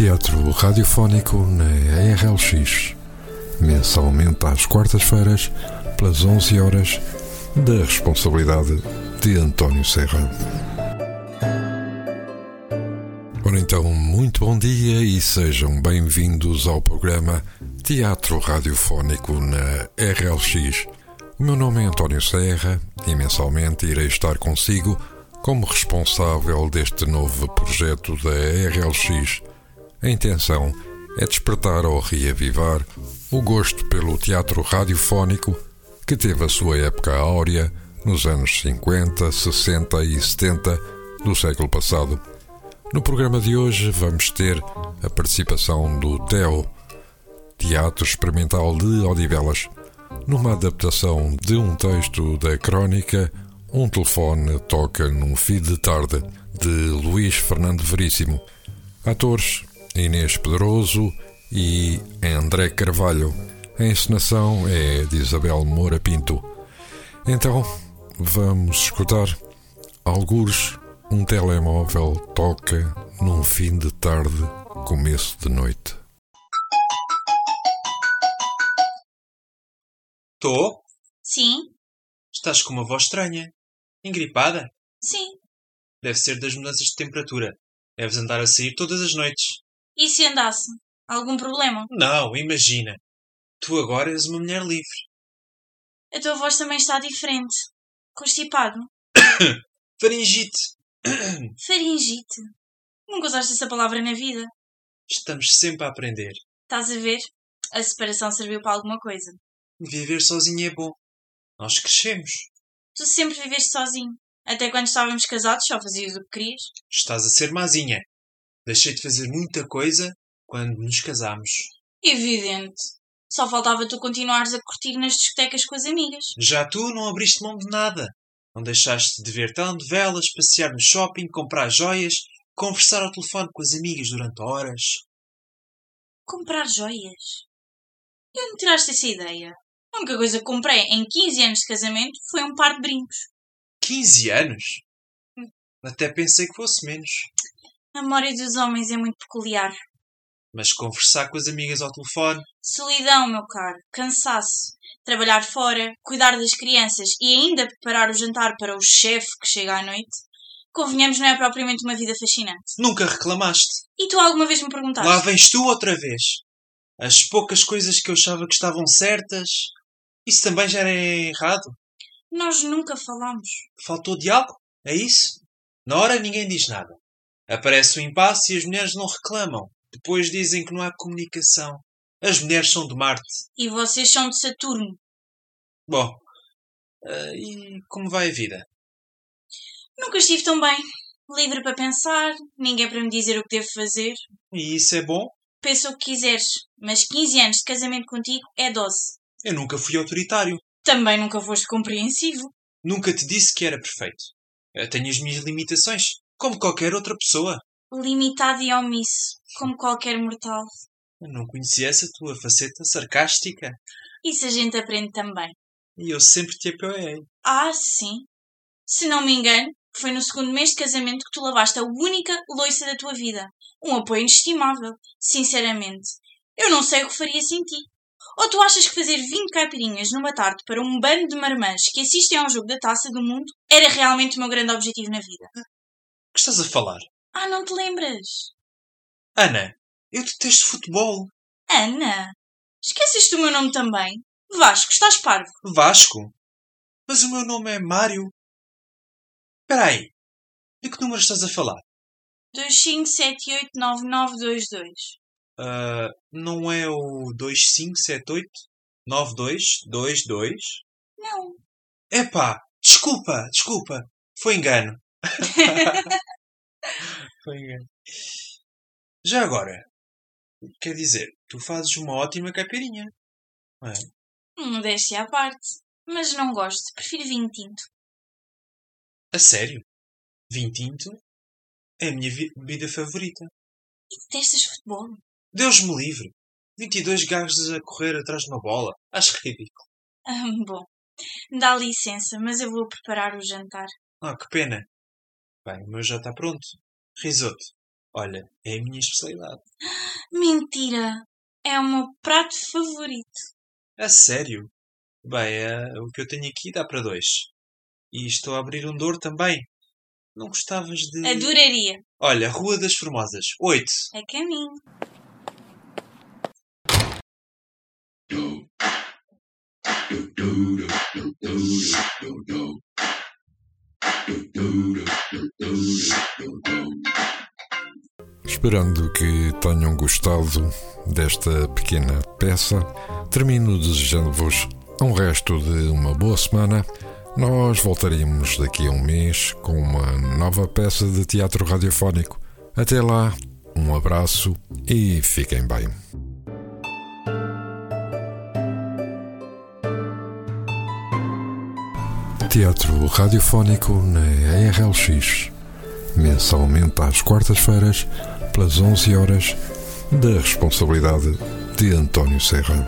teatro radiofónico na RLX, mensalmente às quartas-feiras, pelas 11 horas, da responsabilidade de António Serra. Ora então, muito bom dia e sejam bem-vindos ao programa Teatro Radiofónico na RLX. O meu nome é António Serra e mensalmente irei estar consigo como responsável deste novo projeto da RLX. A intenção é despertar ou reavivar o gosto pelo teatro radiofónico que teve a sua época áurea nos anos 50, 60 e 70 do século passado. No programa de hoje vamos ter a participação do TEO, Teatro Experimental de Odivelas, numa adaptação de um texto da crónica Um Telefone Toca num Fim de Tarde, de Luís Fernando Veríssimo. Atores Inês Pedroso e André Carvalho. A encenação é de Isabel Moura Pinto. Então, vamos escutar alguns um telemóvel toca num fim de tarde, começo de noite. Tô? Sim, Estás com uma voz estranha. Engripada? sim. Deve ser das mudanças de temperatura. Deves andar a sair todas as noites. E se andasse? Algum problema? Não, imagina. Tu agora és uma mulher livre. A tua voz também está diferente. Constipado. Faringite. Faringite. Nunca usaste essa palavra na vida. Estamos sempre a aprender. Estás a ver? A separação serviu para alguma coisa. Viver sozinho é bom. Nós crescemos. Tu sempre viveste sozinho. Até quando estávamos casados só fazias o que querias. Estás a ser mazinha. Deixei de fazer muita coisa quando nos casámos. Evidente. Só faltava tu continuares a curtir nas discotecas com as amigas. Já tu não abriste mão de nada. Não deixaste de ver telenovelas, passear no shopping, comprar joias, conversar ao telefone com as amigas durante horas. Comprar joias. De onde tiraste essa ideia? A única coisa que comprei em 15 anos de casamento foi um par de brincos. 15 anos? Hum. Até pensei que fosse menos. A memória dos homens é muito peculiar. Mas conversar com as amigas ao telefone, Solidão, meu caro, cansaço, trabalhar fora, cuidar das crianças e ainda preparar o jantar para o chefe que chega à noite, convenhamos, não é propriamente uma vida fascinante. nunca reclamaste. E tu alguma vez me perguntaste? Lá vens tu outra vez. As poucas coisas que eu achava que estavam certas, isso também já era errado. Nós nunca falamos. Faltou diálogo? É isso? Na hora ninguém diz nada. Aparece o impasse e as mulheres não reclamam. Depois dizem que não há comunicação. As mulheres são de Marte. E vocês são de Saturno. Bom, ah, e como vai a vida? Nunca estive tão bem. Livre para pensar, ninguém para me dizer o que devo fazer. E isso é bom? Pensa o que quiseres, mas 15 anos de casamento contigo é dose. Eu nunca fui autoritário. Também nunca foste compreensivo. Nunca te disse que era perfeito. Eu tenho as minhas limitações, como qualquer outra pessoa. Limitado e omisso, como qualquer mortal. Eu não conhecia essa tua faceta sarcástica. Isso a gente aprende também. E eu sempre te apoiei. Ah, sim. Se não me engano, foi no segundo mês de casamento que tu lavaste a única loiça da tua vida. Um apoio inestimável, sinceramente. Eu não sei o que faria sem ti. Ou tu achas que fazer 20 caipirinhas numa tarde para um bando de marmãs que assistem ao jogo da taça do mundo era realmente o meu grande objetivo na vida? O que estás a falar? Ah, não te lembras? Ana, eu detesto futebol. Ana? Esqueceste o meu nome também? Vasco, estás parvo. Vasco. Mas o meu nome é Mário. Espera aí. De que número estás a falar? 25789922. Ah, não é o 2578 9222? Não. Epá, desculpa, desculpa. Foi engano. Engano. Já agora, quer dizer, tu fazes uma ótima caipirinha. Não é? Um deste à parte. Mas não gosto. Prefiro vinho tinto. A sério? Vinho tinto é a minha bebida favorita. E detestas futebol? Deus me livre. 22 gajos a correr atrás de uma bola. Acho ridículo. Ah, bom. Dá licença, mas eu vou preparar o jantar. Ah, que pena. Bem, o meu já está pronto. Risoto. Olha, é a minha especialidade. Mentira! É o meu prato favorito. A sério? Bem, é, o que eu tenho aqui dá para dois. E estou a abrir um Douro também. Não gostavas de. Adoraria. Olha, Rua das Formosas, 8. É caminho. Esperando que tenham gostado desta pequena peça, termino desejando-vos um resto de uma boa semana. Nós voltaremos daqui a um mês com uma nova peça de teatro radiofónico. Até lá, um abraço e fiquem bem. Teatro radiofónico na RLX, mensalmente às quartas-feiras, pelas 11 horas, da responsabilidade de António Serra.